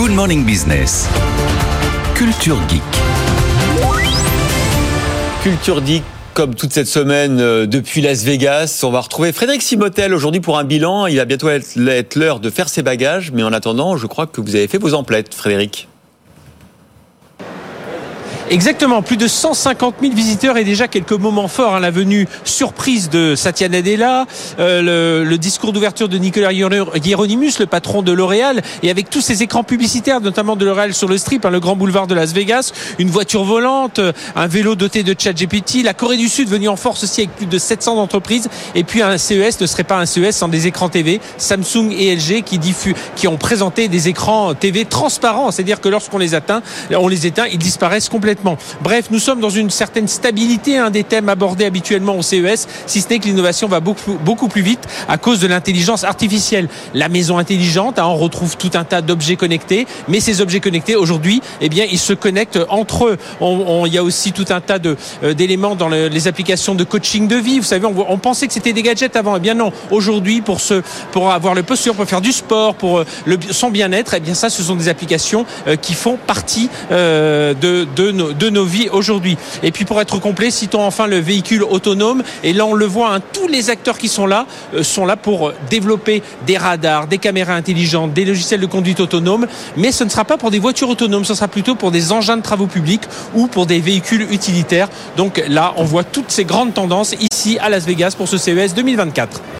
Good Morning Business. Culture Geek. Culture Geek, comme toute cette semaine euh, depuis Las Vegas. On va retrouver Frédéric Simotel aujourd'hui pour un bilan. Il va bientôt être l'heure de faire ses bagages. Mais en attendant, je crois que vous avez fait vos emplettes, Frédéric. Exactement, plus de 150 000 visiteurs et déjà quelques moments forts. Hein, la venue surprise de Satya Nadella, euh, le, le, discours d'ouverture de Nicolas Hieronymus, le patron de L'Oréal, et avec tous ces écrans publicitaires, notamment de L'Oréal sur le Strip, hein, le grand boulevard de Las Vegas, une voiture volante, un vélo doté de ChatGPT, la Corée du Sud venue en force aussi avec plus de 700 entreprises, et puis un CES ne serait pas un CES sans des écrans TV, Samsung et LG qui diffusent, qui ont présenté des écrans TV transparents, c'est-à-dire que lorsqu'on les atteint, on les éteint, ils disparaissent complètement. Bref, nous sommes dans une certaine stabilité un des thèmes abordés habituellement au CES, si ce n'est que l'innovation va beaucoup, plus vite à cause de l'intelligence artificielle. La maison intelligente, hein, on retrouve tout un tas d'objets connectés, mais ces objets connectés aujourd'hui, eh bien, ils se connectent entre eux. il y a aussi tout un tas euh, d'éléments dans les applications de coaching de vie. Vous savez, on, pensait que c'était des gadgets avant. Eh bien non, aujourd'hui, pour pour avoir le posture, pour faire du sport, pour euh, le, son bien-être, eh bien ça, ce sont des applications euh, qui font partie de, de, de nos vies aujourd'hui. Et puis pour être complet, citons enfin le véhicule autonome. Et là, on le voit, hein, tous les acteurs qui sont là euh, sont là pour développer des radars, des caméras intelligentes, des logiciels de conduite autonome. Mais ce ne sera pas pour des voitures autonomes, ce sera plutôt pour des engins de travaux publics ou pour des véhicules utilitaires. Donc là, on voit toutes ces grandes tendances ici à Las Vegas pour ce CES 2024.